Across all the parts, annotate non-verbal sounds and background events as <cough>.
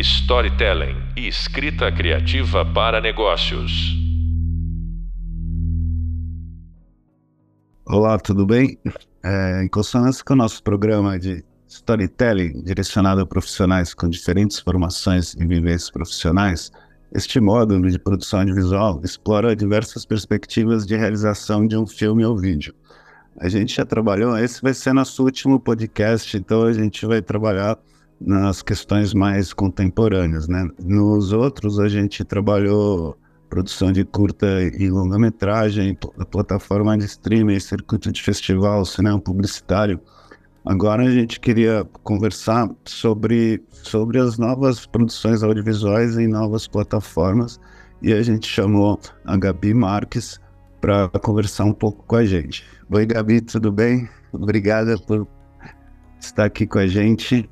storytelling e escrita criativa para negócios. Olá, tudo bem? É, em consonância com o nosso programa de storytelling direcionado a profissionais com diferentes formações e vivências profissionais, este módulo de produção audiovisual explora diversas perspectivas de realização de um filme ou vídeo. A gente já trabalhou, esse vai ser nosso último podcast, então a gente vai trabalhar nas questões mais contemporâneas, né? Nos outros a gente trabalhou produção de curta e longa-metragem, plataforma de streaming, circuito de festival, cinema publicitário. Agora a gente queria conversar sobre, sobre as novas produções audiovisuais em novas plataformas e a gente chamou a Gabi Marques para conversar um pouco com a gente. Oi, Gabi, tudo bem? Obrigada por estar aqui com a gente.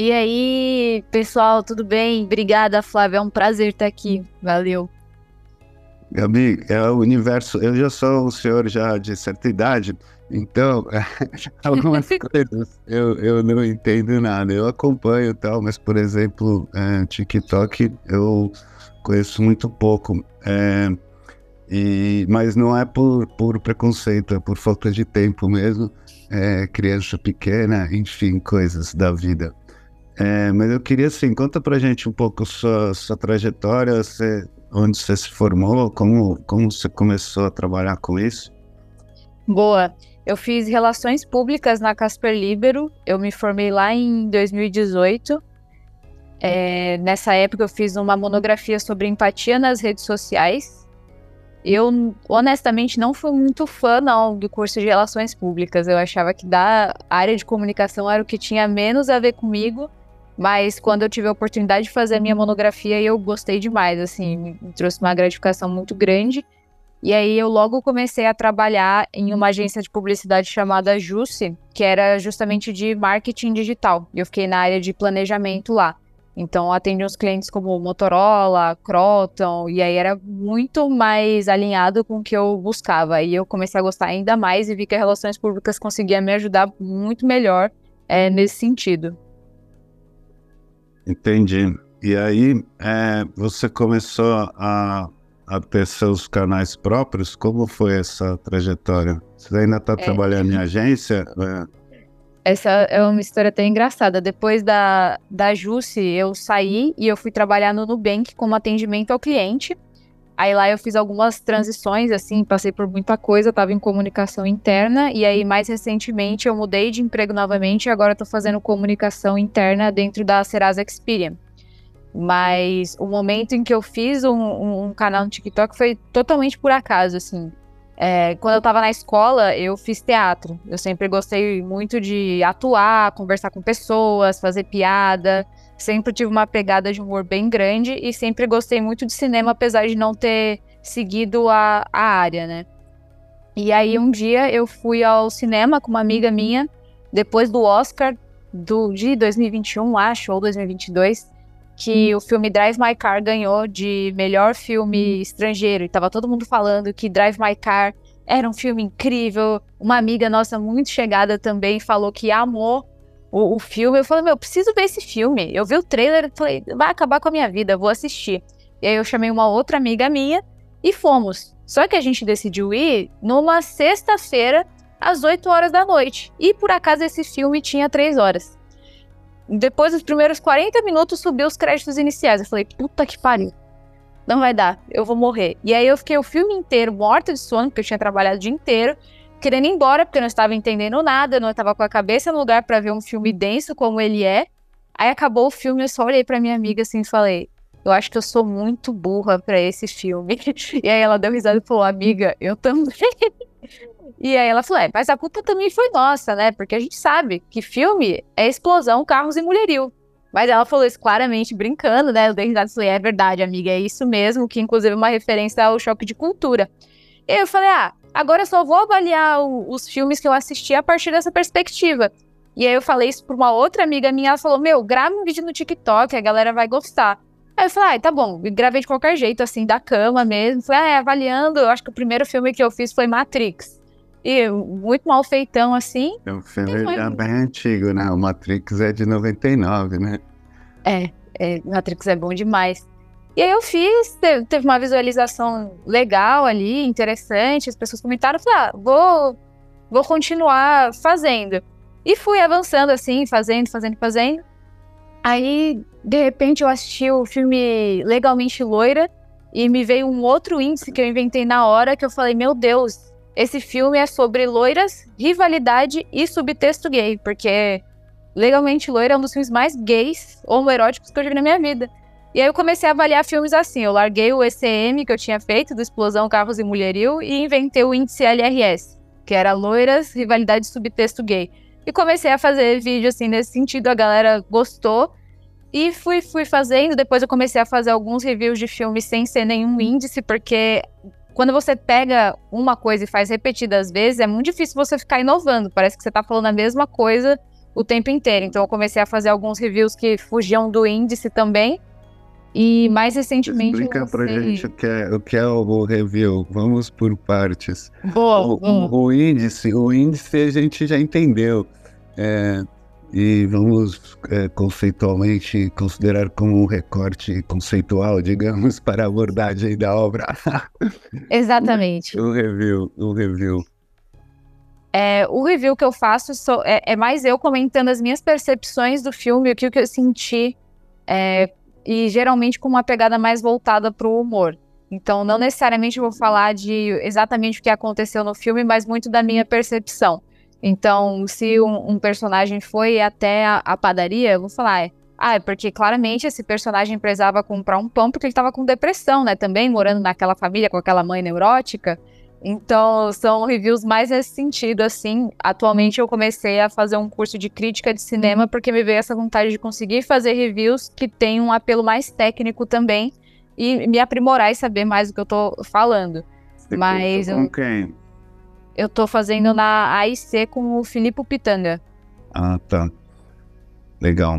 E aí, pessoal, tudo bem? Obrigada, Flávia. É um prazer estar aqui. Valeu. Gabi, é o universo. Eu já sou um senhor já de certa idade, então <laughs> algumas coisas eu, eu não entendo nada. Eu acompanho tal, mas por exemplo, é, TikTok eu conheço muito pouco. É, e, mas não é por, por preconceito, é por falta de tempo mesmo. É, criança pequena, enfim, coisas da vida. É, mas eu queria assim, conta pra gente um pouco sua, sua trajetória, você, onde você se formou, como, como você começou a trabalhar com isso? Boa. Eu fiz relações públicas na Casper Libero. Eu me formei lá em 2018. É, nessa época eu fiz uma monografia sobre empatia nas redes sociais. Eu honestamente não fui muito fã não do curso de relações públicas. Eu achava que da área de comunicação era o que tinha menos a ver comigo mas quando eu tive a oportunidade de fazer a minha monografia, eu gostei demais, assim, me trouxe uma gratificação muito grande. E aí eu logo comecei a trabalhar em uma agência de publicidade chamada Jusce, que era justamente de marketing digital. Eu fiquei na área de planejamento lá. Então atendi uns clientes como Motorola, Croton, e aí era muito mais alinhado com o que eu buscava. E eu comecei a gostar ainda mais e vi que as relações públicas conseguia me ajudar muito melhor é, nesse sentido. Entendi. E aí, é, você começou a, a ter seus canais próprios? Como foi essa trajetória? Você ainda está é. trabalhando em agência? É. Essa é uma história até engraçada. Depois da, da Jusce, eu saí e eu fui trabalhar no Nubank como atendimento ao cliente. Aí lá eu fiz algumas transições, assim, passei por muita coisa, estava em comunicação interna, e aí mais recentemente eu mudei de emprego novamente e agora estou fazendo comunicação interna dentro da Serasa Experian. Mas o momento em que eu fiz um, um, canal no TikTok foi totalmente por acaso, assim. É, quando eu estava na escola, eu fiz teatro. Eu sempre gostei muito de atuar, conversar com pessoas, fazer piada. Sempre tive uma pegada de humor bem grande e sempre gostei muito de cinema, apesar de não ter seguido a, a área, né? E aí um dia eu fui ao cinema com uma amiga minha, depois do Oscar do, de 2021, acho, ou 2022, que o filme Drive My Car ganhou de melhor filme estrangeiro. E tava todo mundo falando que Drive My Car era um filme incrível. Uma amiga nossa muito chegada também falou que amou o, o filme. Eu falei, meu, eu preciso ver esse filme. Eu vi o trailer e falei, vai acabar com a minha vida, vou assistir. E aí eu chamei uma outra amiga minha e fomos. Só que a gente decidiu ir numa sexta-feira, às 8 horas da noite. E por acaso esse filme tinha 3 horas. Depois dos primeiros 40 minutos subiu os créditos iniciais. Eu falei, puta que pariu. Não vai dar, eu vou morrer. E aí eu fiquei o filme inteiro morta de sono, porque eu tinha trabalhado o dia inteiro querendo ir embora, porque eu não estava entendendo nada, não estava com a cabeça no lugar para ver um filme denso como ele é. Aí acabou o filme, eu só olhei para minha amiga assim e falei: Eu acho que eu sou muito burra para esse filme. <laughs> e aí ela deu risada e falou: Amiga, eu também. <laughs> e aí ela falou: É, mas a culpa também foi nossa, né? Porque a gente sabe que filme é explosão, carros e mulherio. Mas ela falou isso claramente, brincando, né? Eu dei risada e falei: É verdade, amiga, é isso mesmo, que inclusive é uma referência ao choque de cultura. E eu falei: Ah, Agora eu só vou avaliar o, os filmes que eu assisti a partir dessa perspectiva. E aí eu falei isso pra uma outra amiga minha, ela falou: Meu, grava um vídeo no TikTok, a galera vai gostar. Aí eu falei, ah, tá bom, gravei de qualquer jeito, assim, da cama mesmo. Falei, ah, é, avaliando, eu acho que o primeiro filme que eu fiz foi Matrix. E muito mal feitão, assim. É um filme foi... já bem antigo, né? O Matrix é de 99, né? É, É, Matrix é bom demais. E aí eu fiz, teve uma visualização legal ali, interessante, as pessoas comentaram, falei, ah, vou, vou continuar fazendo. E fui avançando assim, fazendo, fazendo, fazendo. Aí, de repente, eu assisti o filme Legalmente Loira e me veio um outro índice que eu inventei na hora que eu falei, meu Deus, esse filme é sobre loiras, rivalidade e subtexto gay, porque Legalmente Loira é um dos filmes mais gays, homoeróticos que eu já vi na minha vida. E aí eu comecei a avaliar filmes assim. Eu larguei o ECM que eu tinha feito, do Explosão, Carros e Mulherio, e inventei o índice LRS, que era loiras, rivalidade subtexto gay. E comecei a fazer vídeo assim nesse sentido, a galera gostou. E fui, fui fazendo, depois eu comecei a fazer alguns reviews de filmes sem ser nenhum índice, porque quando você pega uma coisa e faz repetidas vezes, é muito difícil você ficar inovando. Parece que você tá falando a mesma coisa o tempo inteiro. Então eu comecei a fazer alguns reviews que fugiam do índice também. E mais recentemente. Explica lancei... pra gente o que, é, o que é o review. Vamos por partes. Boa, o, o, o índice, o índice a gente já entendeu. É, e vamos é, conceitualmente considerar como um recorte conceitual, digamos, <laughs> para a abordagem da obra. <laughs> Exatamente. o review, o review. É, o review que eu faço sou, é, é, mais eu comentando as minhas percepções do filme, o que, o que eu senti, é, e geralmente com uma pegada mais voltada para o humor. Então, não necessariamente vou falar de exatamente o que aconteceu no filme, mas muito da minha percepção. Então, se um, um personagem foi até a, a, padaria, eu vou falar, ah, é porque claramente esse personagem precisava comprar um pão porque ele estava com depressão, né? Também morando naquela família com aquela mãe neurótica. Então, são reviews mais nesse sentido, assim. Atualmente eu comecei a fazer um curso de crítica de cinema porque me veio essa vontade de conseguir fazer reviews que tem um apelo mais técnico também e me aprimorar e saber mais do que eu tô falando. Você Mas com eu, quem? Eu tô fazendo na AIC com o Filipe Pitanga. Ah, tá. Legal.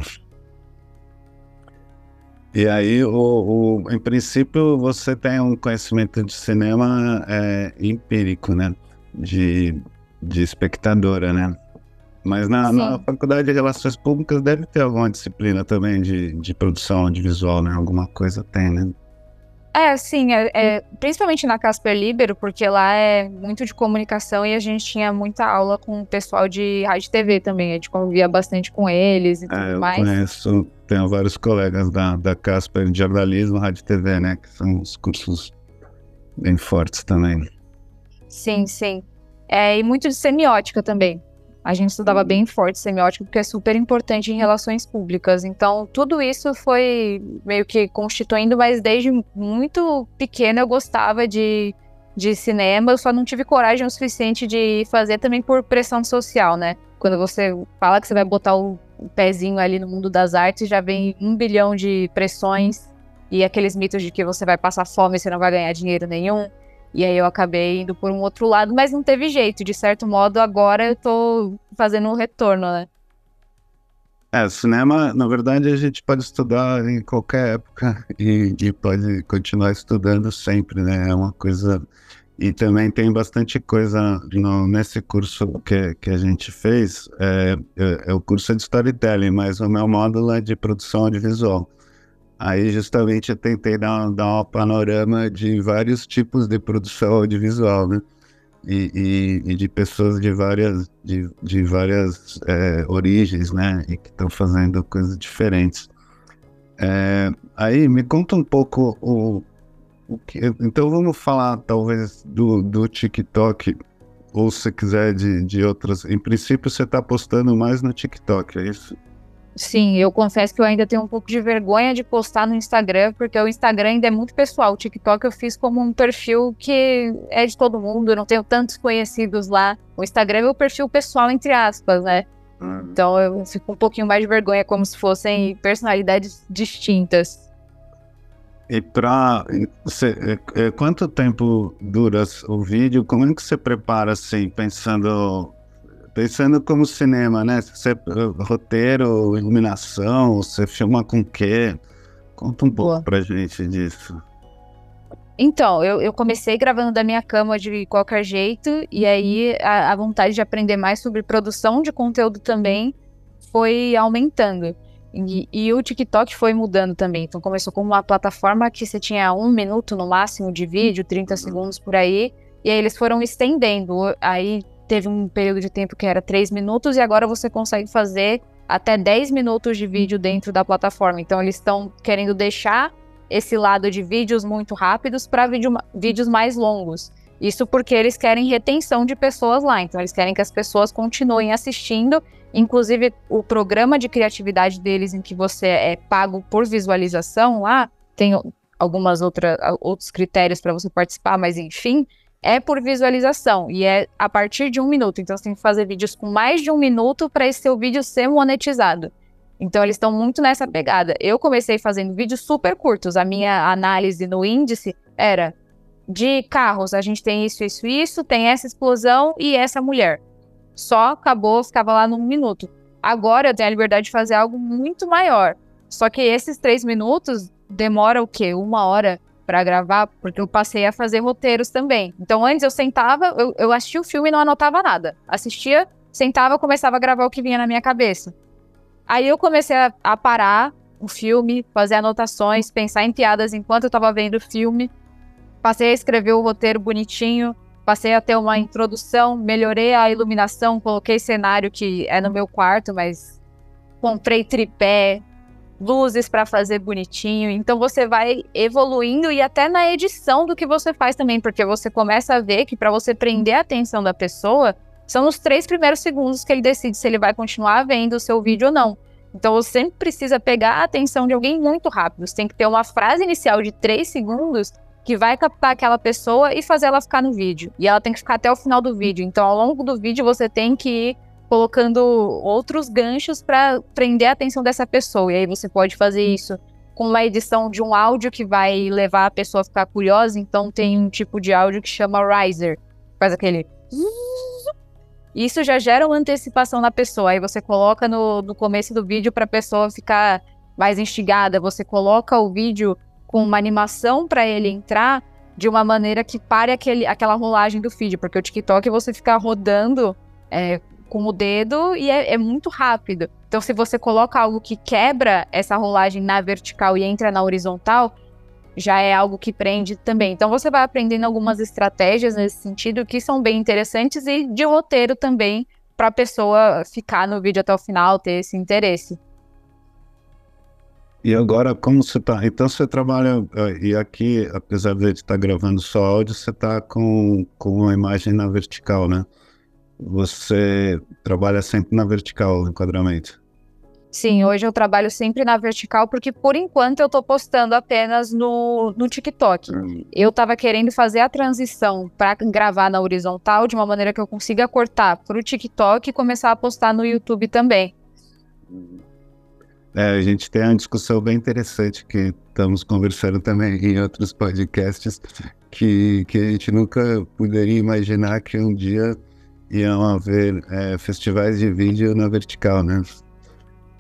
E aí, o, o, em princípio, você tem um conhecimento de cinema é, empírico, né? De, de espectadora, né? Mas na, na, Faculdade de Relações Públicas deve ter alguma disciplina também de, de produção audiovisual, né? Alguma coisa tem, né? É, sim, é, é, principalmente na Casper Libero, porque lá é muito de comunicação e a gente tinha muita aula com o pessoal de rádio e TV também, a gente convivia bastante com eles e tudo é, eu mais. conheço, tenho vários colegas da, da Casper de jornalismo, rádio e TV, né, que são os cursos bem fortes também. Sim, sim. É, e muito de semiótica também. A gente estudava bem forte semiótica, porque é super importante em relações públicas. Então, tudo isso foi meio que constituindo, mas desde muito pequena eu gostava de, de cinema, eu só não tive coragem o suficiente de fazer também por pressão social, né? Quando você fala que você vai botar o pezinho ali no mundo das artes, já vem um bilhão de pressões e aqueles mitos de que você vai passar fome e você não vai ganhar dinheiro nenhum. E aí eu acabei indo por um outro lado, mas não teve jeito. De certo modo, agora eu tô fazendo um retorno, né? É, cinema, na verdade, a gente pode estudar em qualquer época <laughs> e, e, pode continuar estudando sempre, né? É uma coisa. E também tem bastante coisa no, nesse curso que, que a gente fez. É, é, é o curso de storytelling, mas o meu módulo é de produção audiovisual. Aí justamente eu tentei dar, dar um panorama de vários tipos de produção audiovisual, né? E, e, e de pessoas de várias, de, de várias é, origens, né? E que estão fazendo coisas diferentes. É, aí me conta um pouco o, o que. Então vamos falar talvez do, do TikTok, ou se quiser de, de outras. Em princípio você está postando mais no TikTok, é isso? Sim, eu confesso que eu ainda tenho um pouco de vergonha de postar no Instagram, porque o Instagram ainda é muito pessoal. O TikTok eu fiz como um perfil que é de todo mundo, eu não tenho tantos conhecidos lá. O Instagram é meu perfil pessoal, entre aspas, né? Uhum. Então eu fico um pouquinho mais de vergonha, como se fossem personalidades distintas. E para é, é, quanto tempo dura o vídeo? Como é que você prepara assim, pensando Pensando como cinema, né? Você, roteiro, iluminação, você filma com o quê? Conta um pouco Boa. pra gente disso. Então, eu, eu, comecei gravando da minha cama de qualquer jeito, e aí a, a, vontade de aprender mais sobre produção de conteúdo também foi aumentando. E, e, o TikTok foi mudando também. Então começou como uma plataforma que você tinha um minuto no máximo de vídeo, 30 segundos por aí. E aí eles foram estendendo. Aí teve um período de tempo que era 3 minutos e agora você consegue fazer até 10 minutos de vídeo dentro da plataforma. Então eles estão querendo deixar esse lado de vídeos muito rápidos para vídeo, vídeos mais longos. Isso porque eles querem retenção de pessoas lá. Então eles querem que as pessoas continuem assistindo Inclusive, o programa de criatividade deles, em que você é pago por visualização lá, tem algumas outra, outros critérios para você participar, mas enfim, é por visualização e é a partir de um minuto. Então, você tem que fazer vídeos com mais de um minuto para esse seu vídeo ser monetizado. Então, eles estão muito nessa pegada. Eu comecei fazendo vídeos super curtos. A minha análise no índice era de carros, a gente tem isso, isso, isso, tem essa explosão e essa mulher só acabou, ficava lá num minuto. Agora eu tenho a liberdade de fazer algo muito maior. Só que esses três minutos demora o quê? Uma hora para gravar, porque eu passei a fazer roteiros também. Então antes eu sentava, eu, eu assistia o filme e não anotava nada. Assistia, sentava, começava a gravar o que vinha na minha cabeça. Aí eu comecei a, a parar o filme, fazer anotações, pensar em piadas enquanto eu tava vendo o filme. Passei a escrever o roteiro bonitinho, passei a ter uma introdução, melhorei a iluminação, coloquei cenário que é no meu quarto, mas comprei tripé, luzes para fazer bonitinho. Então você vai evoluindo e até na edição do que você faz também, porque você começa a ver que para você prender a atenção da pessoa, são os três primeiros segundos que ele decide se ele vai continuar vendo o seu vídeo ou não. Então você sempre precisa pegar a atenção de alguém muito rápido. Você tem que ter uma frase inicial de três segundos que vai captar aquela pessoa e fazer ela ficar no vídeo. E ela tem que ficar até o final do vídeo. Então, ao longo do vídeo, você tem que ir colocando outros ganchos para prender a atenção dessa pessoa. E aí você pode fazer isso com uma edição de um áudio que vai levar a pessoa a ficar curiosa. Então, tem um tipo de áudio que chama riser. Faz aquele. Isso já gera uma antecipação na pessoa. Aí você coloca no, no começo do vídeo para a pessoa ficar mais instigada. Você coloca o vídeo com uma animação para ele entrar de uma maneira que pare aquele, aquela rolagem do feed, porque o TikTok você fica rodando é, com o dedo e é, é, muito rápido. Então, se você coloca algo que quebra essa rolagem na vertical e entra na horizontal, já é algo que prende também. Então, você vai aprendendo algumas estratégias nesse sentido que são bem interessantes e de roteiro também para a pessoa ficar no vídeo até o final, ter esse interesse. E agora, como você está? Então, você trabalha, eh, e aqui, apesar de estar tá gravando só áudio, você está com, com uma imagem na vertical, né? Você trabalha sempre na vertical o enquadramento? Sim, hoje eu trabalho sempre na vertical, porque por enquanto eu estou postando apenas no, no TikTok. Hum. Eu estava querendo fazer a transição para gravar na horizontal de uma maneira que eu consiga cortar para o TikTok e começar a postar no YouTube também. É, a gente tem uma discussão bem interessante que estamos conversando também em outros podcasts, que, que a gente nunca poderia imaginar que um dia iam haver é, festivais de vídeo na vertical, né?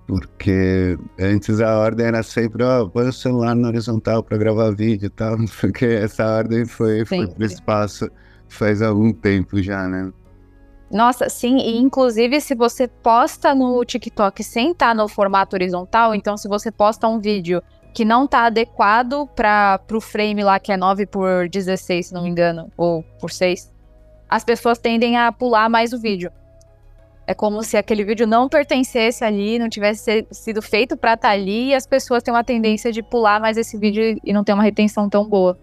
Porque antes a ordem era sempre, ó, oh, põe o celular na horizontal para gravar vídeo e tal, <laughs> porque essa ordem foi, foi para o espaço faz algum tempo já, né? Nossa, sim, e inclusive se você posta no TikTok sem estar tá no formato horizontal, então se você posta um vídeo que não está adequado para o frame lá que é 9 por 16, se não me engano, ou por 6, as pessoas tendem a pular mais o vídeo. É como se aquele vídeo não pertencesse ali, não tivesse sido feito para estar tá ali, e as pessoas têm uma tendência de pular mais esse vídeo e não ter uma retenção tão boa.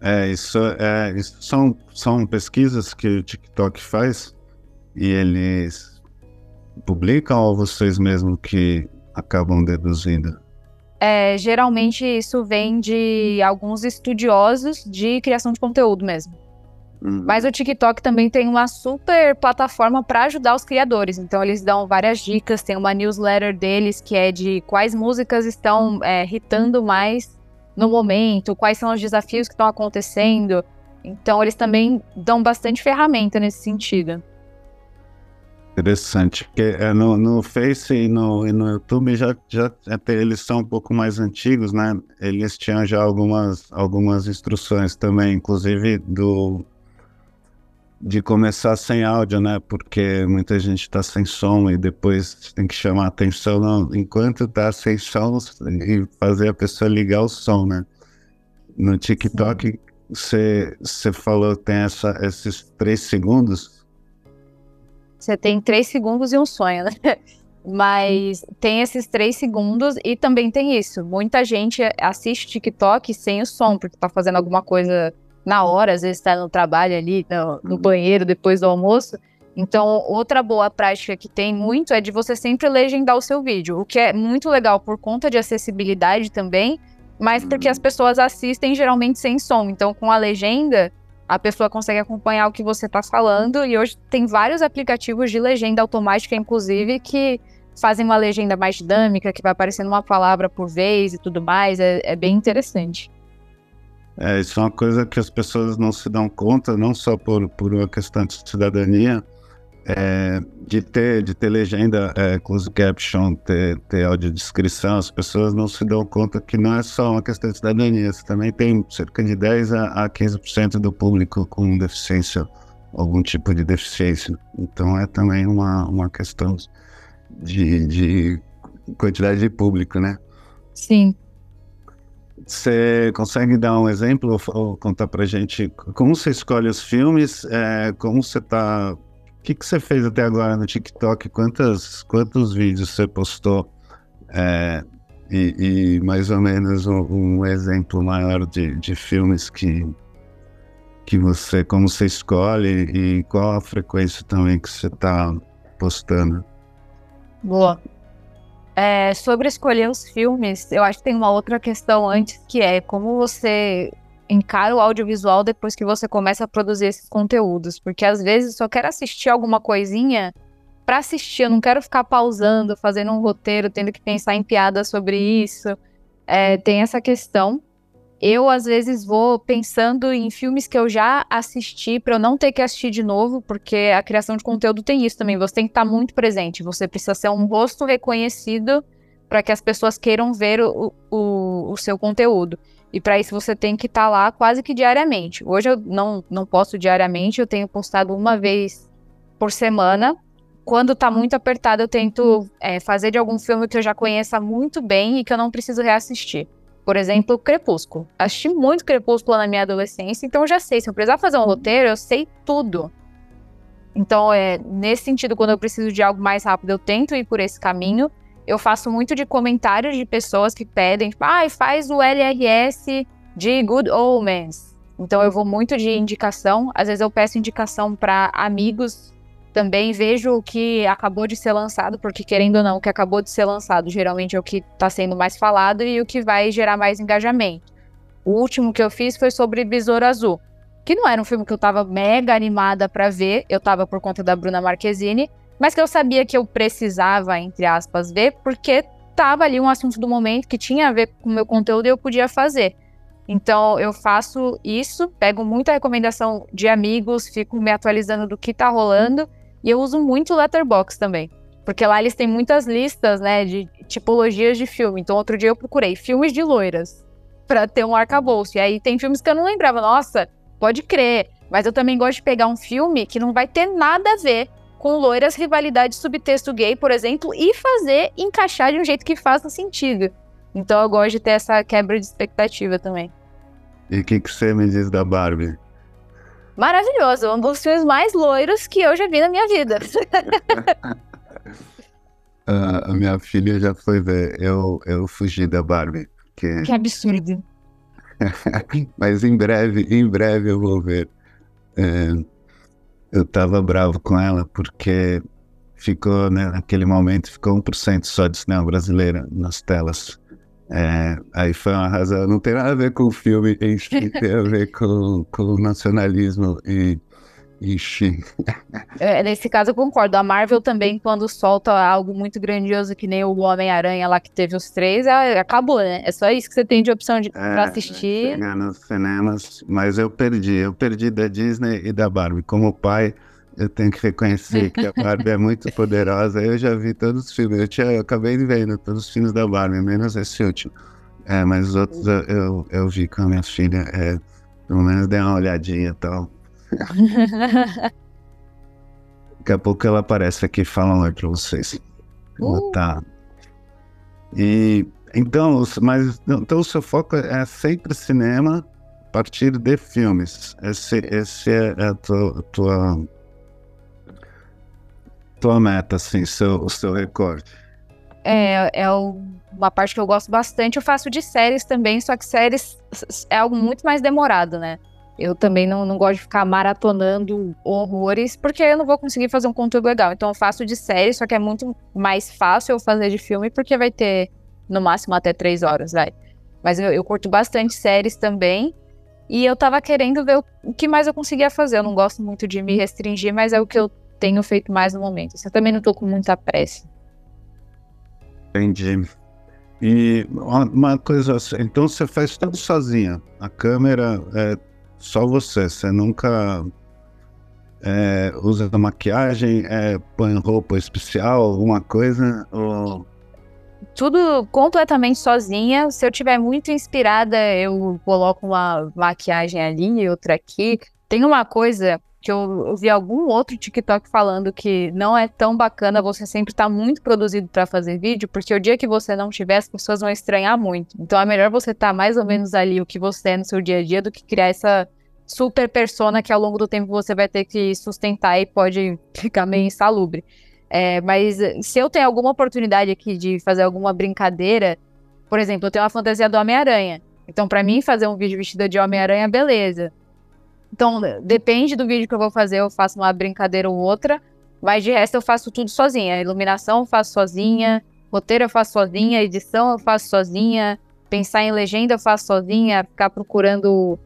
É, isso, é, isso são, são pesquisas que o TikTok faz e eles publicam ou vocês mesmo que acabam deduzindo? É, geralmente isso vem de alguns estudiosos de criação de conteúdo mesmo. Uhum. Mas o TikTok também tem uma super plataforma para ajudar os criadores. Então eles dão várias dicas, tem uma newsletter deles que é de quais músicas estão é, hitando mais no momento, quais são os desafios que estão acontecendo. Então, eles também dão bastante ferramenta nesse sentido. Interessante, porque é, no, no Face e no, e no YouTube já, já até eles são um pouco mais antigos, né? Eles tinham já algumas, algumas instruções também, inclusive do de começar sem áudio, né? Porque muita gente está sem som e depois tem que chamar atenção não, enquanto está sem som e fazer a pessoa ligar o som, né? No TikTok, você falou tem essa, esses três segundos. Você tem três segundos e um sonho, né? <laughs> Mas tem esses três segundos e também tem isso. Muita gente assiste TikTok sem o som, porque tá fazendo alguma coisa na hora, às vezes está no trabalho ali, no, no, banheiro, depois do almoço. Então, outra boa prática que tem muito é de você sempre legendar o seu vídeo, o que é muito legal por conta de acessibilidade também, mas porque as pessoas assistem geralmente sem som. Então, com a legenda, a pessoa consegue acompanhar o que você está falando. E hoje tem vários aplicativos de legenda automática, inclusive, que fazem uma legenda mais dinâmica, que vai aparecendo uma palavra por vez e tudo mais. É, é bem interessante. É, isso é uma coisa que as pessoas não se dão conta, não só por, por uma questão de cidadania, é, de, ter, de ter legenda, é, caption, ter, ter audiodescrição, as pessoas não se dão conta que não é só uma questão de cidadania, você também tem cerca de 10 a, a 15% do público com deficiência, algum tipo de deficiência. Então é também uma, uma questão de, de quantidade de público, né? Sim. Você consegue dar um exemplo ou, contar pra gente como você escolhe os filmes? É, como você tá. O que, que você fez até agora no TikTok? Quantos, quantos vídeos você postou? É, e, e, mais ou menos um, um exemplo maior de, de filmes que, que você, como você escolhe e qual a frequência também que você está postando. Boa. É, sobre escolher os filmes, eu acho que tem uma outra questão antes, que é como você encara o audiovisual depois que você começa a produzir esses conteúdos. Porque às vezes eu só quero assistir alguma coisinha para assistir, eu não quero ficar pausando, fazendo um roteiro, tendo que pensar em piadas sobre isso. É, tem essa questão eu às vezes vou pensando em filmes que eu já assisti para eu não ter que assistir de novo, porque a criação de conteúdo tem isso também. Você tem que estar muito presente. Você precisa ser um rosto reconhecido para que as pessoas queiram ver o, o, o seu conteúdo. E para isso você tem que estar lá quase que diariamente. Hoje eu não, não posto diariamente, eu tenho postado uma vez por semana. Quando tá muito apertado, eu tento é, fazer de algum filme que eu já conheça muito bem e que eu não preciso reassistir. Por exemplo, Crepúsculo. Assisti muito Crepúsculo na minha adolescência, então eu já sei. Se eu precisar fazer um roteiro, eu sei tudo. Então, é, nesse sentido, quando eu preciso de algo mais rápido, eu tento ir por esse caminho. Eu faço muito de comentários de pessoas que pedem, tipo, ah, faz o LRS de Good Omens. Então, eu vou muito de indicação. Às vezes, eu peço indicação para amigos também vejo o que acabou de ser lançado, porque querendo ou não, o que acabou de ser lançado geralmente é o que está sendo mais falado e o que vai gerar mais engajamento. O último que eu fiz foi sobre Besouro Azul, que não era um filme que eu estava mega animada para ver, eu estava por conta da Bruna Marquezine, mas que eu sabia que eu precisava, entre aspas, ver, porque tava ali um assunto do momento que tinha a ver com o meu conteúdo e eu podia fazer. Então eu faço isso, pego muita recomendação de amigos, fico me atualizando do que tá rolando e eu uso muito o Letterboxd também. Porque lá eles têm muitas listas, né, de tipologias de filme. Então, outro dia eu procurei filmes de loiras para ter um arcabouço. E aí tem filmes que eu não lembrava. Nossa, pode crer. Mas eu também gosto de pegar um filme que não vai ter nada a ver com loiras, rivalidade, subtexto gay, por exemplo, e fazer encaixar de um jeito que faça sentido. Então eu gosto de ter essa quebra de expectativa também. E o que, que você me diz da Barbie? Maravilhoso. Um dos filmes mais loiros que eu já vi na minha vida. <laughs> uh, a minha filha já foi ver. Eu, eu fugi da Barbie. Porque... Que absurdo. <laughs> Mas em breve, em breve eu vou ver. É, eu tava bravo com ela porque ficou, né, naquele momento, ficou 1% só de cinema brasileira nas telas. É, aí foi uma razão, não tem nada a ver com o filme em si, <laughs> tem a ver com, com o nacionalismo e. Ixi. É, nesse caso eu concordo. A Marvel também, quando solta algo muito grandioso, que nem o Homem-Aranha lá que teve os três, é, acabou, né? É só isso que você tem de opção de, é, pra assistir. Nos cinemas, mas eu perdi. Eu perdi da Disney e da Barbie. Como pai, eu tenho que reconhecer que a Barbie é muito poderosa. Eu já vi todos os filmes. Eu, tinha, eu acabei de ver todos os filmes da Barbie, menos esse último. É, mas os outros eu, eu, eu vi com a minha filha. É, pelo menos dei uma olhadinha e tal. Daqui a pouco ela aparece aqui e fala um oi pra vocês. Uh. tá. E então, mas então o seu foco é sempre cinema a partir de filmes. Esse, esse é a tua, tua, tua meta, assim, seu, o seu recorde. É, é uma parte que eu gosto bastante. Eu faço de séries também, só que séries é algo muito mais demorado, né? Eu também não, não gosto de ficar maratonando horrores, porque eu não vou conseguir fazer um conteúdo legal. Então eu faço de série, só que é muito mais fácil eu fazer de filme, porque vai ter no máximo até três horas, vai. Mas eu, eu curto bastante séries também. E eu tava querendo ver o que mais eu conseguia fazer. Eu não gosto muito de me restringir, mas é o que eu tenho feito mais no momento. Assim, Eu também não tô com muita pressa. Entendi. E uma uma coisa assim, então você faz tudo sozinha. A câmera é só você. Você nunca é, usa maquiagem, é, põe roupa especial, alguma coisa? Ou... tudo completamente sozinha. Se eu tiver muito inspirada, eu coloco uma maquiagem ali e outra aqui. Tem uma coisa que eu, eu vi algum outro TikTok falando que não é tão bacana você sempre estar muito produzido para fazer vídeo, porque o dia que você não tiver, as pessoas vão estranhar muito. Então é melhor você estar mais ou menos ali o que você é no seu dia a dia do que criar essa super persona que ao longo do tempo você vai ter que sustentar e pode <laughs> ficar meio insalubre. É, mas eh, se eu tenho alguma oportunidade aqui de fazer alguma brincadeira, por exemplo, eu tenho uma fantasia do Homem-Aranha. Então, pra mim, fazer um vídeo vestido de Homem-Aranha, beleza. Então, depende do vídeo que eu vou fazer, eu faço uma brincadeira ou outra. Mas de resto, eu faço tudo sozinha. Iluminação eu faço sozinha, roteiro eu faço sozinha, edição eu faço sozinha, pensar em legenda eu faço sozinha, ficar procurando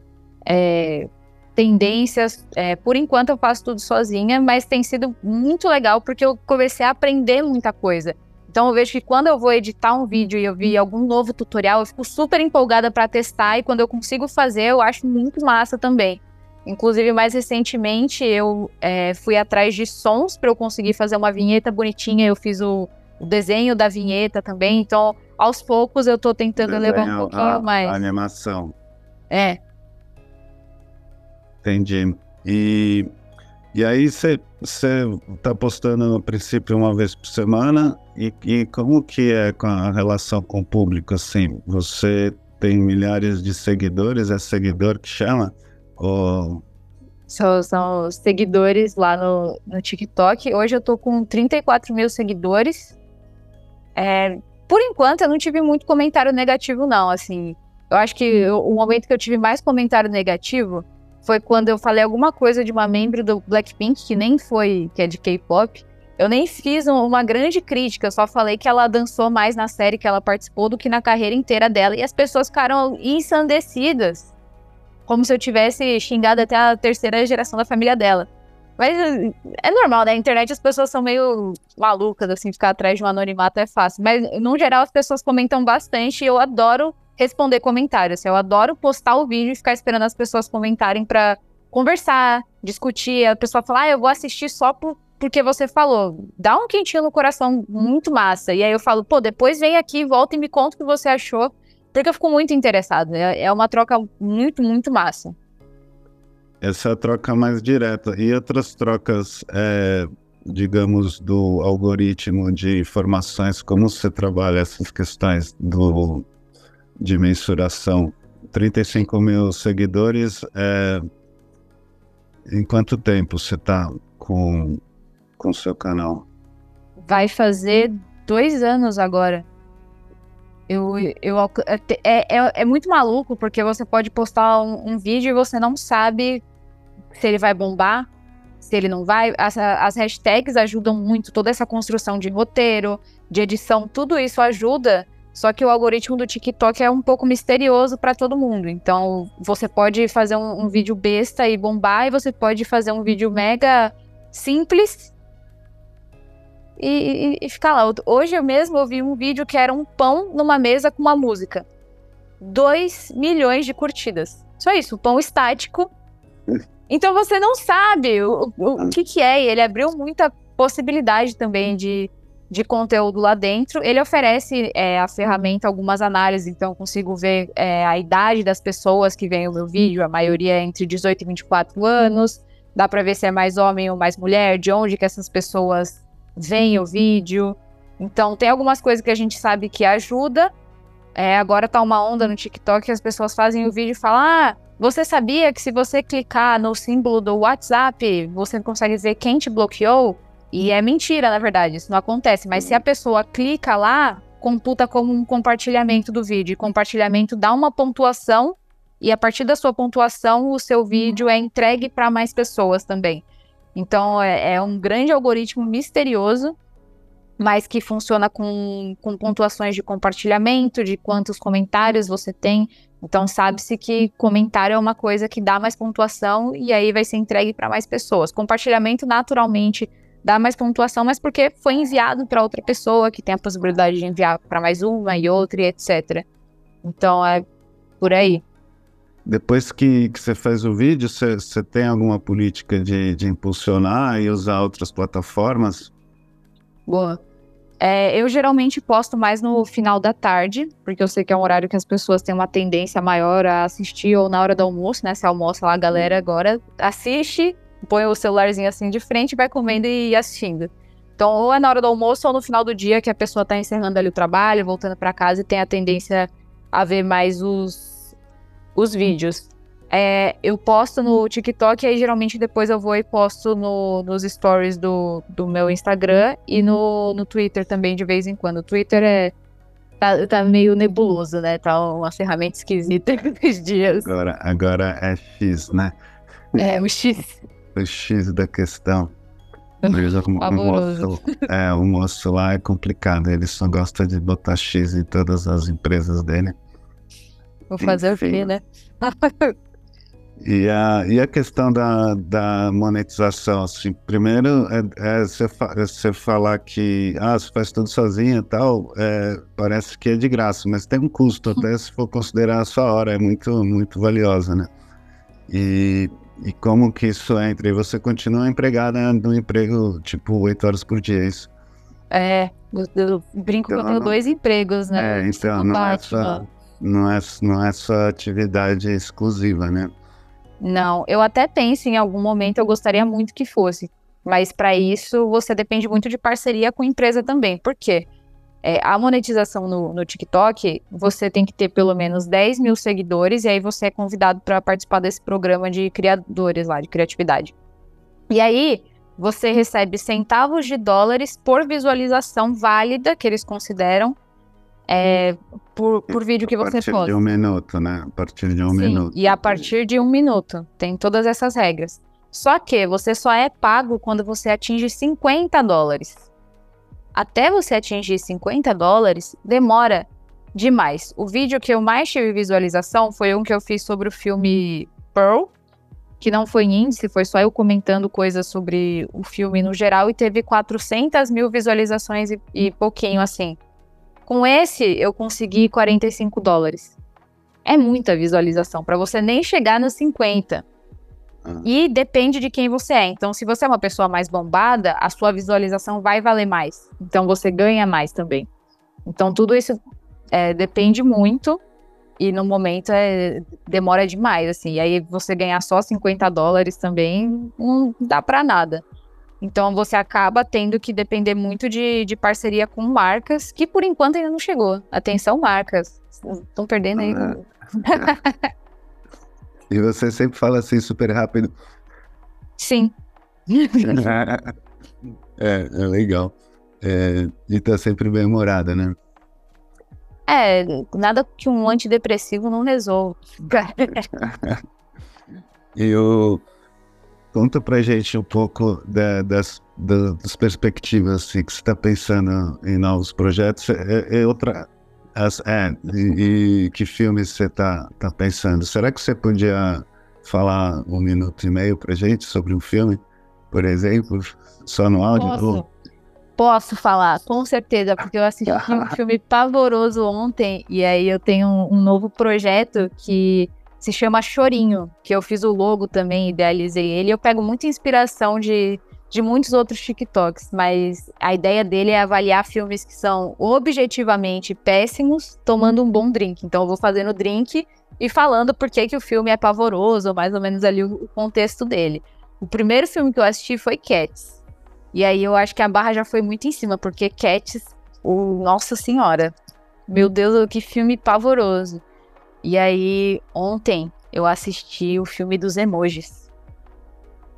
é, tendências. É, por enquanto eu faço tudo sozinha, mas tem sido muito legal porque eu comecei a aprender muita coisa. Então eu vejo que quando eu vou editar um vídeo e eu vi algum novo tutorial, eu fico super empolgada para testar e quando eu consigo fazer, eu acho muito massa também. Inclusive, mais recentemente, eu é, fui atrás de sons para eu conseguir fazer uma vinheta bonitinha. Eu fiz o, o desenho da vinheta também. Então, aos poucos, eu tô tentando levar um Desenho, pouquinho a- mais. A animação. É, Entendi. E, e aí você está postando no princípio uma vez por semana e, e como que é com a relação com o público assim? Você tem milhares de seguidores, é seguidor que chama? Ou são, são seguidores lá no, no TikTok. Hoje eu tô com 34 mil seguidores. É, por enquanto, eu não tive muito comentário negativo, não. Assim, eu acho que eu- o momento que eu tive mais comentário negativo foi quando eu falei alguma coisa de uma membro do Blackpink, que nem foi, que é de K-pop. Eu nem fiz um- uma grande crítica, eu só falei que ela dançou mais na série que ela participou do que na carreira inteira dela. E as pessoas ficaram ensandecidas como se eu tivesse xingado até a terceira geração da família dela. Mas eh, é normal, né? Na internet as pessoas são meio malucas, assim, ficar atrás de um anonimato é fácil. Mas, no geral, as pessoas comentam bastante e eu adoro responder comentários. Eu adoro postar o vídeo e ficar esperando as pessoas comentarem pra conversar, discutir. A pessoa falar, ah, eu vou assistir só por, porque você falou. Dá um quentinho no coração muito massa. E aí eu falo, pô, depois vem aqui, volta e me conta o que você achou. Porque eu fico muito interessado. É, é uma troca muito, muito massa. essa é a troca mais direta e outras trocas, é, digamos, do algoritmo de informações, como você trabalha essas questões do, de mensuração? 35 mil seguidores, é, em quanto tempo você está com o seu canal? Vai fazer dois anos agora. Eu, eu, é, é, é muito maluco, porque você pode postar um, um vídeo e você não sabe se ele vai bombar, se ele não vai. As, as hashtags ajudam muito, toda essa construção de roteiro, de edição, tudo isso ajuda. Só que o algoritmo do TikTok é um pouco misterioso para todo mundo. Então, você pode fazer um, um vídeo besta e bombar, e você pode fazer um vídeo mega simples e, e, e ficar lá. Hoje eu mesmo ouvi um vídeo que era um pão numa mesa com uma música. 2 milhões de curtidas. Só isso, um pão estático. <laughs> Então você não sabe o, o, o que, que é, e ele abriu muita possibilidade também de, de conteúdo lá dentro. Ele oferece é, a ferramenta algumas análises, então eu consigo ver é, a idade das pessoas que veem o meu vídeo, a maioria é entre 18 e 24 anos. dá para ver se é mais homem ou mais mulher, de onde que essas pessoas veem o vídeo. Então tem algumas coisas que a gente sabe que ajuda. É, agora tá uma onda no TikTok que as pessoas fazem o vídeo e falam: Ah, você sabia que se você clicar no símbolo do WhatsApp, você consegue ver quem te bloqueou? E é mentira, na verdade, isso não acontece. Mas se a pessoa clica lá, computa como um compartilhamento do vídeo. E compartilhamento dá uma pontuação e a partir da sua pontuação, o seu vídeo é entregue para mais pessoas também. Então é, é, um grande algoritmo misterioso, mas que funciona com, com pontuações de compartilhamento, de quantos comentários você tem. Então sabe-se que comentário é uma coisa que dá mais pontuação e aí vai ser entregue para mais pessoas. Compartilhamento naturalmente dá mais pontuação, mas porque foi enviado para outra pessoa que tem a possibilidade de enviar para mais uma e outra e etc. Então é por aí. Depois que, que você faz o vídeo, você, você tem alguma política de, de impulsionar e usar outras plataformas? Boa. É, eu geralmente posto mais no final da tarde, porque eu sei que é um horário que as pessoas têm uma tendência maior a assistir, ou na hora do almoço, né? Se almoça lá, a galera agora assiste, põe o celularzinho assim de frente, vai comendo e assistindo. Então, ou é na hora do almoço ou no final do dia que a pessoa tá encerrando ali o trabalho, voltando para casa e tem a tendência a ver mais os os vídeos. É, eu posto no TikTok e aí geralmente depois eu vou e posto no, nos stories do, do meu Instagram e no, no Twitter também de vez em quando. O Twitter é. Tá, tá meio nebuloso, né? Tá uma ferramenta esquisita <laughs> esses dias. Agora, agora é X, né? É, o X. O X da questão. O, moço, é, o moço lá é complicado, ele só gosta de botar X em todas as empresas dele. Vou fazer Enfim. o quê, né? <laughs> E a, e a questão da, da monetização, assim, primeiro é, é você, fa você falar que ah, você faz tudo sozinho e tal, é, parece que é de graça, mas tem um custo, até se for considerar a sua hora, é muito, muito valiosa, né? E, e como que isso entra? E você continua empregada no emprego, tipo, oito horas por dia, é isso? É, eu brinco então, que eu tenho não, dois empregos, né? É, então, não é só não é, não é só atividade exclusiva, né? Não, eu até penso em algum momento, eu gostaria muito que fosse. Mas para isso, você depende muito de parceria com a empresa também. Por quê? É, a monetização no, no, TikTok, você tem que ter pelo menos 10 mil seguidores e aí você é convidado para participar desse programa de criadores lá, de criatividade. E aí, você recebe centavos de dólares por visualização válida que eles consideram é, por, por vídeo que você posta. A partir de um minuto, né? A partir de um Sim, minuto. E a partir de um minuto. Tem todas essas regras. Só que você só é pago quando você atinge 50 dólares. Até você atingir 50 dólares, demora demais. O vídeo que eu mais tive visualização foi um que eu fiz sobre o filme Pearl, que não foi índice, foi só eu comentando coisas sobre o filme no geral e teve 400 mil visualizações e, e pouquinho assim. Com esse, eu consegui 45 dólares. É muita visualização, para você nem chegar nos 50. Ah. E depende de quem você é. Então, se você é uma pessoa mais bombada, a sua visualização vai valer mais. Então, você ganha mais também. Então, tudo isso é, depende muito. E no momento é, demora demais, assim. E aí, você ganhar só 50 dólares também não dá para nada. Então você acaba tendo que depender muito de, de parceria com marcas, que por enquanto ainda não chegou. Atenção, marcas. Estão perdendo aí. Ah. <laughs> e você sempre fala assim super rápido. Sim. <laughs> é, é legal. É, e tá sempre bem humorada, né? É, nada que um antidepressivo não resolva. <laughs> e o. Conta pra gente um pouco da, das, das perspectivas assim, que você está pensando em novos projetos. É, é outra. As, é, e, e, que filmes você está tá pensando? Será que você podia falar um minuto e meio pra gente sobre um filme, por exemplo, só no áudio? Posso, Posso falar, com certeza, porque eu assisti um <laughs> filme pavoroso ontem e aí eu tenho um, um novo projeto que se chama Chorinho, que eu fiz o logo também, idealizei ele. Eu pego muita inspiração de, de muitos outros TikToks, mas a ideia dele é avaliar filmes que são objetivamente péssimos, tomando um bom drink. Então eu vou fazendo drink e falando por que, que o filme é pavoroso, mais ou menos ali o contexto dele. O primeiro filme que eu assisti foi Cats. E aí eu acho que a barra já foi muito em cima, porque Cats, o Nossa Senhora. Meu Deus, que filme pavoroso. E aí, ontem, eu assisti o filme dos emojis.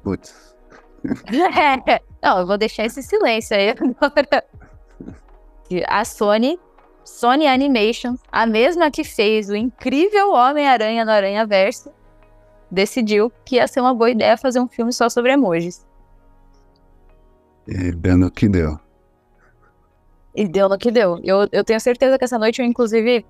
Putz. <laughs> Não, eu vou deixar esse silêncio aí agora. A Sony, Sony Animation, a mesma que fez o incrível Homem-Aranha no Aranha Verso, decidiu que ia ser uma boa ideia fazer um filme só sobre emojis. E deu no que deu. E deu no que deu. Eu, eu tenho certeza que essa noite eu, inclusive,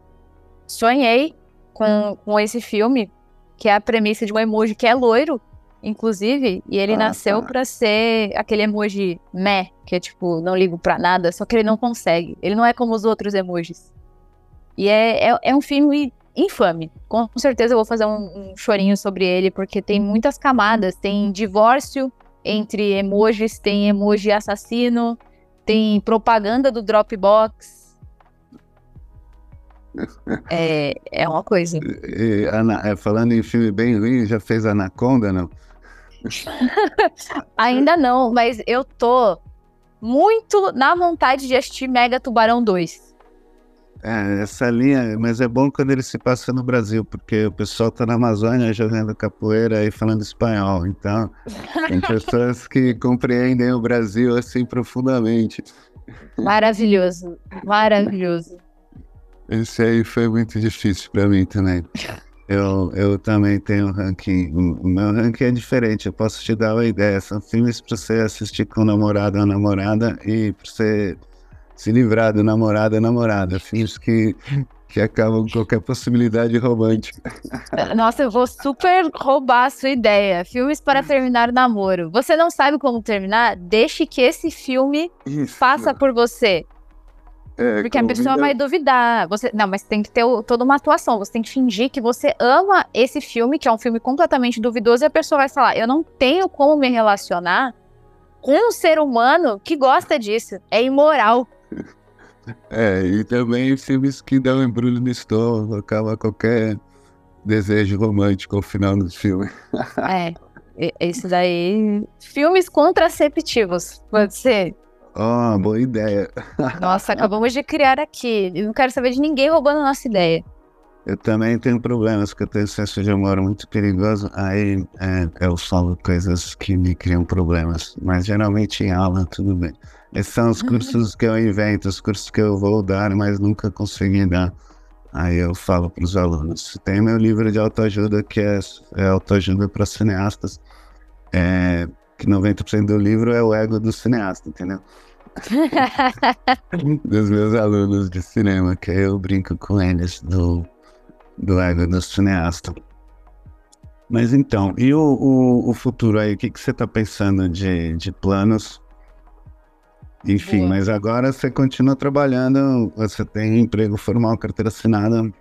sonhei com, com esse filme, que é a premissa de um emoji que é loiro, inclusive, e ele ah, nasceu tá. para ser aquele emoji meh, que é tipo, não ligo pra nada, só que ele não consegue. Ele não é como os outros emojis. E é, é, é um filme infame. Com certeza eu vou fazer um, um, chorinho sobre ele, porque tem muitas camadas. Tem divórcio entre emojis, tem emoji assassino, tem propaganda do Dropbox. É, é uma coisa. E, Ana, é, falando em filme bem ruim, já fez Anaconda, não? <laughs> Ainda não, mas eu tô muito na vontade de assistir Mega Tubarão 2. É, essa linha, mas é bom quando ele se passa no Brasil, porque o pessoal tá na Amazônia jogando capoeira e falando espanhol. Então, tem pessoas que compreendem o Brasil assim profundamente. Maravilhoso, maravilhoso. Esse aí foi muito difícil para mim também. Eu, eu também tenho um ranking. O meu ranking é diferente, eu posso te dar uma ideia. São filmes para você assistir com o namorado ou namorada e para você se livrar do namorado ou namorada. Filmes que, que acabam com qualquer possibilidade romântica. Nossa, eu vou super roubar a sua ideia. Filmes para terminar o namoro. Você não sabe como terminar? Deixe que esse filme Isso. faça por você. É, Porque a pessoa vai duvidar. Você, não, mas tem que ter o, toda uma atuação. Você tem que fingir que você ama esse filme, que é um filme completamente duvidoso, e a pessoa vai falar: Eu não tenho como me relacionar com um ser humano que gosta disso. É imoral. <laughs> É, e também filmes que dão embrulho no estômago, acaba qualquer desejo romântico ao final do filme. <laughs> É, isso daí. Filmes contraceptivos, pode ser. Oh, boa ideia. <laughs> Nossa, acabamos de criar aqui. Eu não quero saber de ninguém roubando a nossa ideia. Eu também tenho problemas, porque eu tenho excesso de amor muito perigoso, aí é, eu falo coisas que me criam problemas. Mas geralmente em aula, tudo bem. Esses são os cursos que eu invento, os cursos que eu vou dar, mas nunca consegui dar. Aí eu falo para os alunos. Tem meu livro de autoajuda, que é, é autoajuda para cineastas. É, que 90% do livro é o ego do cineasta, entendeu? <laughs> Dos meus alunos de cinema, que eu brinco com eles do, do ego do cineasta. Mas então, e o, o, o futuro aí? O que, que você está pensando de, de planos? Enfim, Boa. mas agora você continua trabalhando, você tem emprego formal, carteira assinada.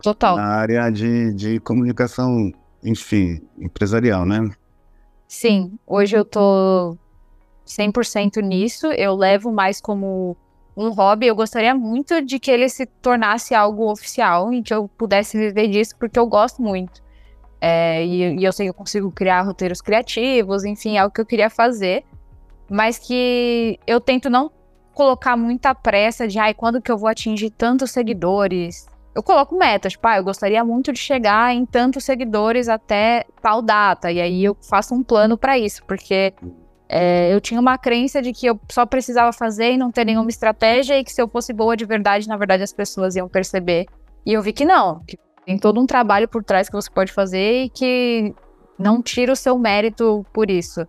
Total. Na área de, de comunicação, enfim, empresarial, né? Sim, hoje eu tô 100% nisso. Eu levo mais como um hobby. Eu gostaria muito de que ele se tornasse algo oficial, em que eu pudesse viver disso, porque eu gosto muito. É, e, e, eu sei que eu consigo criar roteiros criativos, enfim, é o que eu queria fazer. Mas que eu tento não colocar muita pressa de, ai, quando que eu vou atingir tantos seguidores? eu coloco metas, tipo, ah, eu gostaria muito de chegar em tantos seguidores até tal data, e aí eu faço um plano para isso, porque é, eu tinha uma crença de que eu só precisava fazer e não ter nenhuma estratégia, e que se eu fosse boa de verdade, na verdade as pessoas iam perceber. E eu vi que não, que tem todo um trabalho por trás que você pode fazer e que não tira o seu mérito por isso.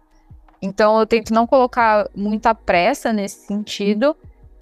Então eu tento não colocar muita pressa nesse sentido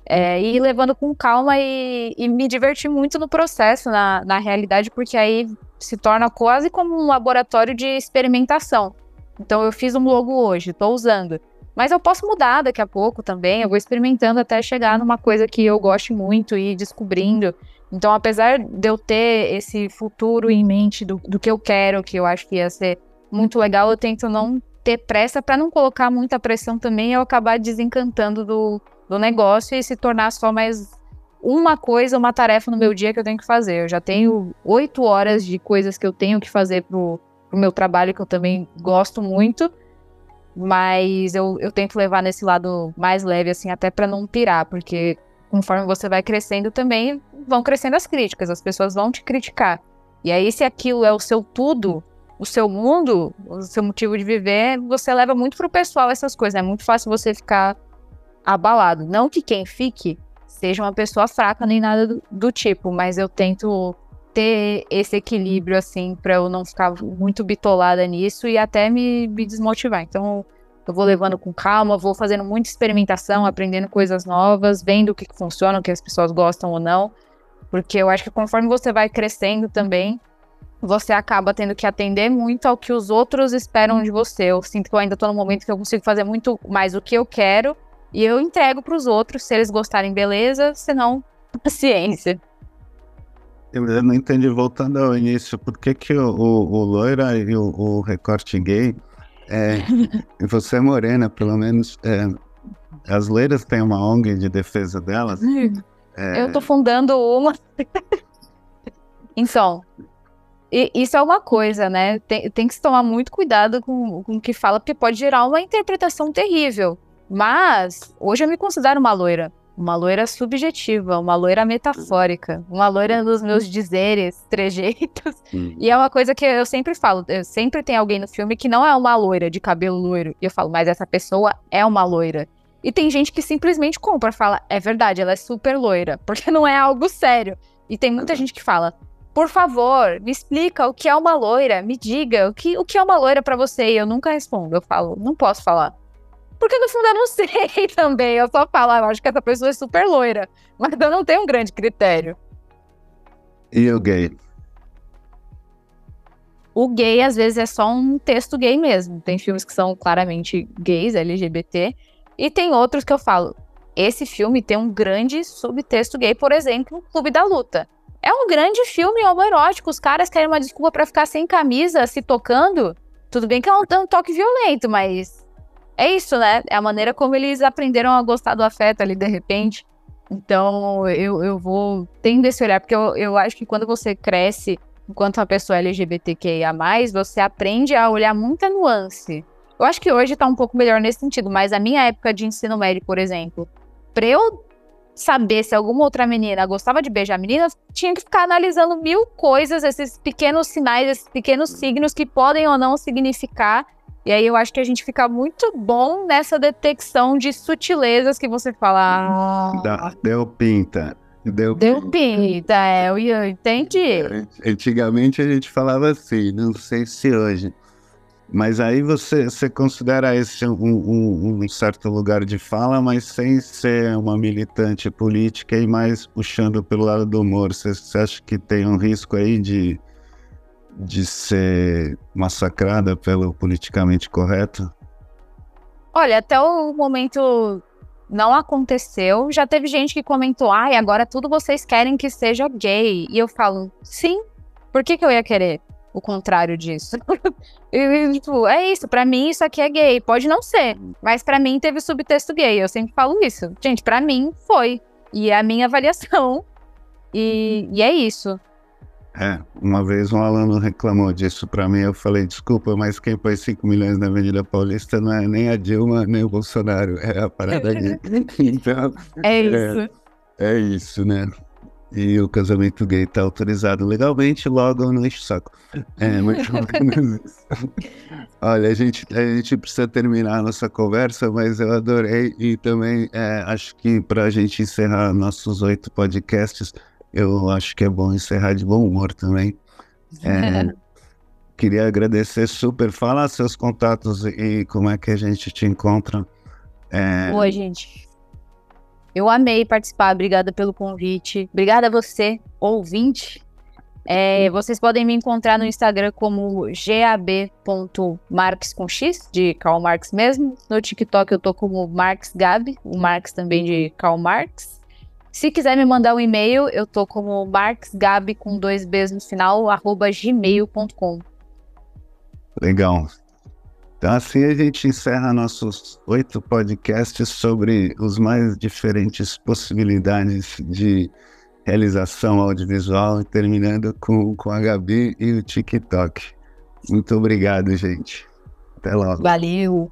é, e ir levando com calma e, e, me divertir muito no processo, na, na realidade, porque aí se torna quase como um laboratório de experimentação. Então eu fiz um logo hoje, estou usando. Mas eu posso mudar daqui a pouco também, eu vou experimentando até chegar numa coisa que eu goste muito e descobrindo. Então, apesar de eu ter esse futuro em mente do, do que eu quero, que eu acho que ia ser muito legal, eu tento não ter pressa para não colocar muita pressão também e eu acabar desencantando do, do negócio e se tornar só mais uma coisa, uma tarefa no meu dia que eu tenho que fazer. Eu já tenho oito horas de coisas que eu tenho que fazer pro, pro meu trabalho, que eu também gosto muito. mas eu, eu tento levar nesse lado mais leve, assim, até para não pirar, porque conforme você vai crescendo também vão crescendo as críticas, as pessoas vão te criticar. E aí, se aquilo é o seu tudo, o seu mundo, o seu motivo de viver, você leva muito pro pessoal essas coisas. É muito fácil você ficar abalado. Não que quem fique seja uma pessoa fraca nem nada do, do tipo, mas eu tento ter esse equilíbrio, assim, para eu não ficar muito bitolada nisso e até me, me desmotivar. Então, eu vou levando com calma, vou fazendo muita experimentação, aprendendo coisas novas, vendo o que, que funciona, o que as pessoas gostam ou não. Porque eu acho que conforme você vai crescendo também, você acaba tendo que atender muito ao que os outros esperam de você. Eu sinto que eu ainda tô no momento que eu consigo fazer muito mais o que eu quero e eu entrego para os outros, se eles gostarem, beleza, senão, <laughs> paciência. Eu não entendi, voltando ao início, por que, que o, o, o loira e o, o, recorte gay, é, <laughs> e você é morena, pelo menos, é, as loiras têm uma ONG de defesa delas? É... Eu tô fundando uma. <laughs> então, isso é uma coisa, né? Tem, tem que se tomar muito cuidado com, com o que fala, porque pode gerar uma interpretação terrível. Mas hoje eu me considero uma loira. Uma loira subjetiva, uma loira metafórica, uma loira nos meus dizeres, trejeitos. Hum. E é uma coisa que eu sempre falo, eu sempre tem alguém no filme que não é uma loira de cabelo loiro. E eu falo, mas essa pessoa é uma loira. E tem gente que simplesmente compra, fala, é verdade, ela é super loira, porque não é algo sério. E tem muita gente que fala, por favor, me explica o que é uma loira, me diga o que, o que é uma loira para você. E eu nunca respondo, eu falo, não posso falar. Porque no fundo eu não <laughs> sei também. Eu só falo, ah, eu acho que essa pessoa é super loira. Mas eu não tenho um grande critério. E o gay? O gay, às vezes, é só um texto gay mesmo. Tem filmes que são claramente gays, LGBT. E tem outros que eu falo. Esse filme tem um grande subtexto gay, por exemplo, Clube da Luta. É um grande filme homoerótico. Os caras querem uma desculpa para ficar sem camisa, se tocando. Tudo bem que é um, um toque violento, mas é isso, né? É a maneira como eles aprenderam a gostar do afeto ali de repente. Então, eu, eu vou tendo esse olhar, porque eu, eu acho que quando você cresce enquanto uma pessoa LGBTQIA, você aprende a olhar muita nuance. Eu acho que hoje tá um pouco melhor nesse sentido, mas a minha época de ensino médio, por exemplo, pra eu saber se alguma outra menina gostava de beijar meninas, tinha que ficar analisando mil coisas, esses pequenos sinais, esses pequenos signos que podem ou não significar e aí eu acho que a gente fica muito bom nessa detecção de sutilezas que você fala. Ah, deu pinta. Deu, deu pinta. pinta, é, eu, eu entendi. Antigamente a gente falava assim, não sei se hoje. Mas aí você, você considera esse um, um, um, certo lugar de fala, mas sem ser uma militante política e mais puxando pelo lado do humor. Você, você acha que tem um risco aí de de ser massacrada pelo politicamente correto? Olha, até o momento não aconteceu. Já teve gente que comentou, ai, agora tudo vocês querem que seja gay. E eu falo, sim, por que, que eu ia querer o contrário disso? <laughs> e, tipo, é isso, para mim isso aqui é gay. Pode não ser, mas para mim teve subtexto gay. Eu sempre falo isso. Gente, para mim foi. E é a minha avaliação. E, e é isso. É, uma vez um aluno reclamou disso para mim, eu falei, desculpa, mas quem pôs 5 milhões na Avenida Paulista não é nem a Dilma, nem o Bolsonaro, é a parada aqui. <laughs> então, é isso. É, é, isso, né? E o casamento gay tá autorizado legalmente, logo não enche o saco. É, mas <laughs> Olha, a gente, a gente precisa terminar a nossa conversa, mas eu adorei e também é, acho que para a gente encerrar nossos oito podcasts, eu acho que é bom encerrar de bom humor também. É, <laughs> queria agradecer super. Fala seus contatos e como é que a gente te encontra. É... Oi, gente. Eu amei participar, obrigada pelo convite. Obrigada a você, ouvinte. É, vocês podem me encontrar no Instagram como gab.marx com X, de Karl Marx mesmo. No TikTok eu tô como Marx Gabi, o Marx também de Karl Marx. Se quiser me mandar um e-mail, eu tô como marxgabi com dois Bs no final, arroba gmail.com. Legal. Então assim a gente encerra nossos oito podcasts sobre os mais diferentes possibilidades de realização audiovisual, terminando com, com a Gabi e o TikTok. Muito obrigado, gente. Até logo. Valeu.